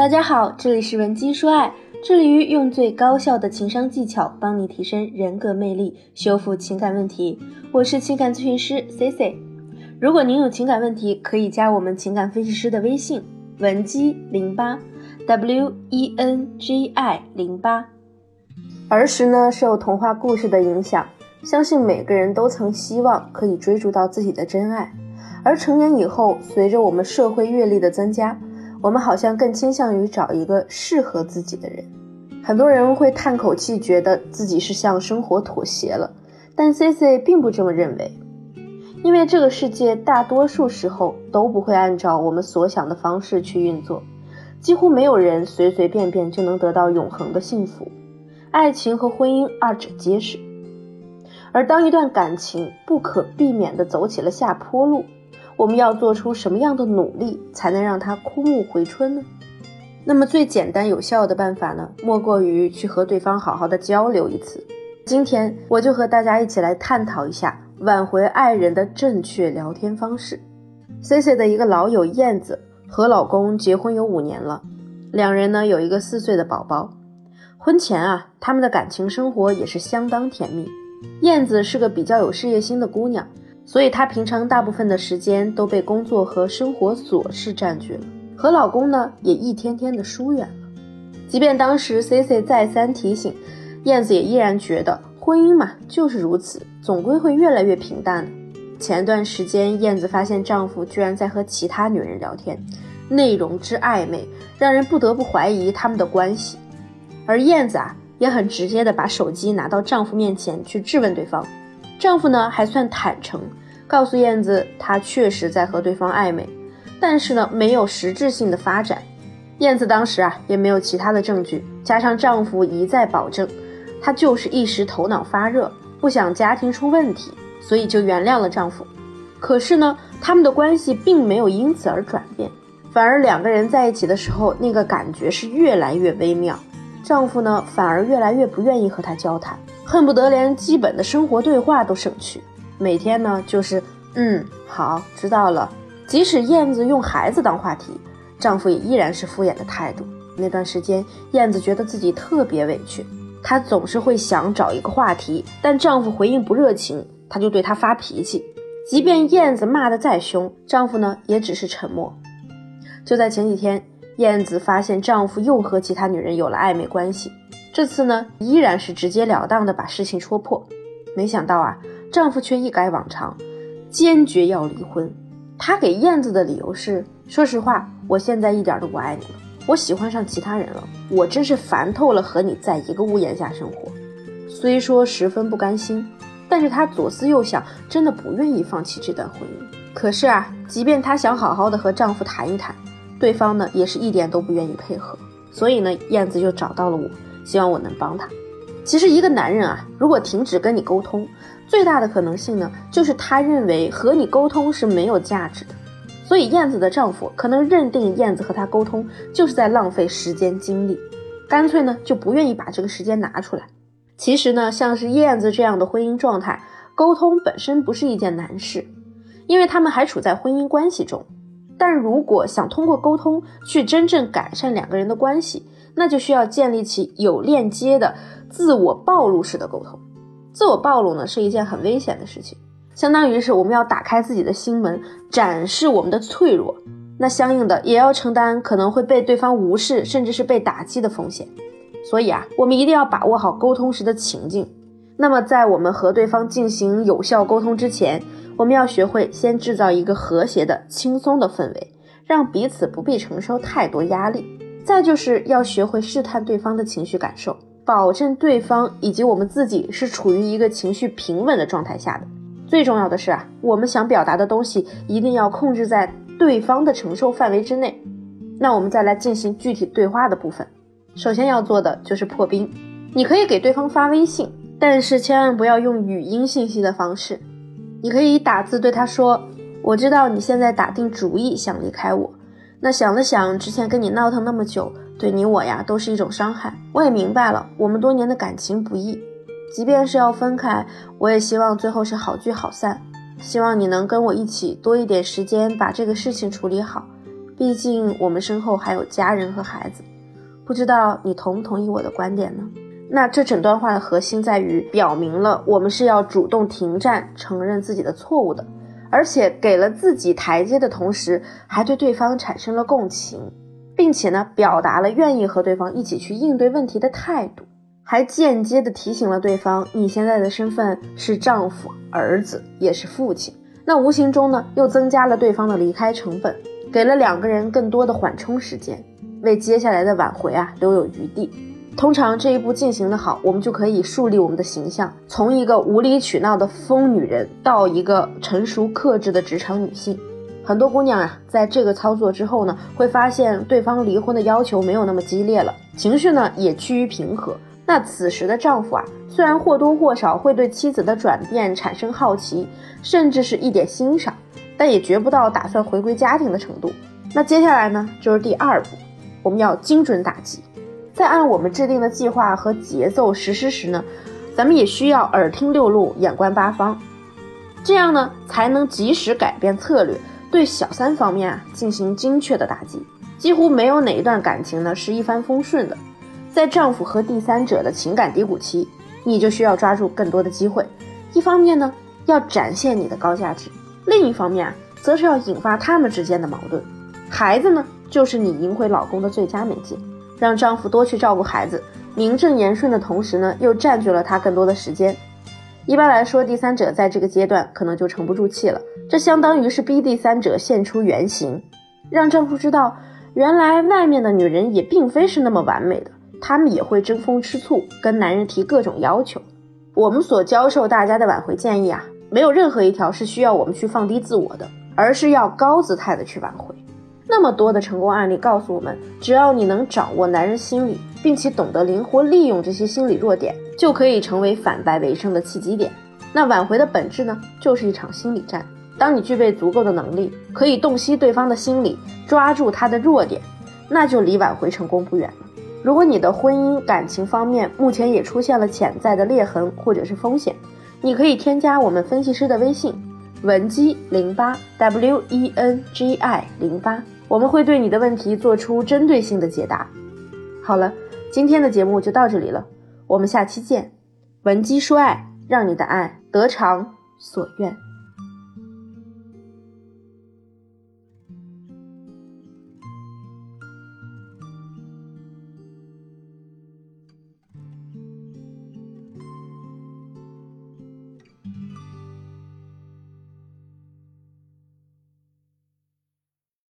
大家好，这里是文姬说爱，致力于用最高效的情商技巧帮你提升人格魅力，修复情感问题。我是情感咨询师 C C。如果您有情感问题，可以加我们情感分析师的微信文姬零八 W E N G I 零八。儿时呢，受童话故事的影响，相信每个人都曾希望可以追逐到自己的真爱。而成年以后，随着我们社会阅历的增加，我们好像更倾向于找一个适合自己的人。很多人会叹口气，觉得自己是向生活妥协了，但 C C 并不这么认为，因为这个世界大多数时候都不会按照我们所想的方式去运作，几乎没有人随随便便就能得到永恒的幸福。爱情和婚姻二者皆是，而当一段感情不可避免地走起了下坡路。我们要做出什么样的努力才能让它枯木回春呢？那么最简单有效的办法呢，莫过于去和对方好好的交流一次。今天我就和大家一起来探讨一下挽回爱人的正确聊天方式。C C 的一个老友燕子和老公结婚有五年了，两人呢有一个四岁的宝宝。婚前啊，他们的感情生活也是相当甜蜜。燕子是个比较有事业心的姑娘。所以她平常大部分的时间都被工作和生活琐事占据了，和老公呢也一天天的疏远了。即便当时 C C 再三提醒，燕子也依然觉得婚姻嘛就是如此，总归会越来越平淡的。前段时间，燕子发现丈夫居然在和其他女人聊天，内容之暧昧，让人不得不怀疑他们的关系。而燕子啊，也很直接的把手机拿到丈夫面前去质问对方，丈夫呢还算坦诚。告诉燕子，他确实在和对方暧昧，但是呢，没有实质性的发展。燕子当时啊，也没有其他的证据，加上丈夫一再保证，她就是一时头脑发热，不想家庭出问题，所以就原谅了丈夫。可是呢，他们的关系并没有因此而转变，反而两个人在一起的时候，那个感觉是越来越微妙。丈夫呢，反而越来越不愿意和她交谈，恨不得连基本的生活对话都省去。每天呢，就是嗯，好，知道了。即使燕子用孩子当话题，丈夫也依然是敷衍的态度。那段时间，燕子觉得自己特别委屈，她总是会想找一个话题，但丈夫回应不热情，她就对他发脾气。即便燕子骂得再凶，丈夫呢也只是沉默。就在前几天，燕子发现丈夫又和其他女人有了暧昧关系，这次呢依然是直截了当的把事情戳破。没想到啊。丈夫却一改往常，坚决要离婚。他给燕子的理由是：说实话，我现在一点都不爱你了，我喜欢上其他人了，我真是烦透了和你在一个屋檐下生活。虽说十分不甘心，但是她左思右想，真的不愿意放弃这段婚姻。可是啊，即便她想好好的和丈夫谈一谈，对方呢也是一点都不愿意配合。所以呢，燕子就找到了我，希望我能帮他。其实一个男人啊，如果停止跟你沟通，最大的可能性呢，就是他认为和你沟通是没有价值的。所以燕子的丈夫可能认定燕子和他沟通就是在浪费时间精力，干脆呢就不愿意把这个时间拿出来。其实呢，像是燕子这样的婚姻状态，沟通本身不是一件难事，因为他们还处在婚姻关系中。但如果想通过沟通去真正改善两个人的关系，那就需要建立起有链接的自我暴露式的沟通。自我暴露呢是一件很危险的事情，相当于是我们要打开自己的心门，展示我们的脆弱。那相应的也要承担可能会被对方无视，甚至是被打击的风险。所以啊，我们一定要把握好沟通时的情境。那么在我们和对方进行有效沟通之前，我们要学会先制造一个和谐的、轻松的氛围，让彼此不必承受太多压力。再就是要学会试探对方的情绪感受，保证对方以及我们自己是处于一个情绪平稳的状态下的。最重要的是啊，我们想表达的东西一定要控制在对方的承受范围之内。那我们再来进行具体对话的部分。首先要做的就是破冰，你可以给对方发微信，但是千万不要用语音信息的方式。你可以打字对他说：“我知道你现在打定主意想离开我。”那想了想，之前跟你闹腾那么久，对你我呀都是一种伤害。我也明白了，我们多年的感情不易，即便是要分开，我也希望最后是好聚好散。希望你能跟我一起多一点时间把这个事情处理好，毕竟我们身后还有家人和孩子。不知道你同不同意我的观点呢？那这整段话的核心在于表明了我们是要主动停战，承认自己的错误的，而且给了自己台阶的同时，还对对方产生了共情，并且呢，表达了愿意和对方一起去应对问题的态度，还间接的提醒了对方，你现在的身份是丈夫、儿子，也是父亲。那无形中呢，又增加了对方的离开成本，给了两个人更多的缓冲时间，为接下来的挽回啊留有余地。通常这一步进行的好，我们就可以树立我们的形象，从一个无理取闹的疯女人到一个成熟克制的职场女性。很多姑娘啊，在这个操作之后呢，会发现对方离婚的要求没有那么激烈了，情绪呢也趋于平和。那此时的丈夫啊，虽然或多或少会对妻子的转变产生好奇，甚至是一点欣赏，但也绝不到打算回归家庭的程度。那接下来呢，就是第二步，我们要精准打击。在按我们制定的计划和节奏实施时呢，咱们也需要耳听六路，眼观八方，这样呢才能及时改变策略，对小三方面啊进行精确的打击。几乎没有哪一段感情呢是一帆风顺的。在丈夫和第三者的情感低谷期，你就需要抓住更多的机会。一方面呢，要展现你的高价值；另一方面啊，则是要引发他们之间的矛盾。孩子呢，就是你赢回老公的最佳媒介。让丈夫多去照顾孩子，名正言顺的同时呢，又占据了他更多的时间。一般来说，第三者在这个阶段可能就沉不住气了。这相当于是逼第三者现出原形，让丈夫知道，原来外面的女人也并非是那么完美的。他们也会争风吃醋，跟男人提各种要求。我们所教授大家的挽回建议啊，没有任何一条是需要我们去放低自我的，而是要高姿态的去挽回。那么多的成功案例告诉我们，只要你能掌握男人心理，并且懂得灵活利用这些心理弱点，就可以成为反败为胜的契机点。那挽回的本质呢，就是一场心理战。当你具备足够的能力，可以洞悉对方的心理，抓住他的弱点，那就离挽回成功不远了。如果你的婚姻感情方面目前也出现了潜在的裂痕或者是风险，你可以添加我们分析师的微信文姬零八 w e n g i 零八，我们会对你的问题做出针对性的解答。好了，今天的节目就到这里了，我们下期见。文姬说爱，让你的爱得偿所愿。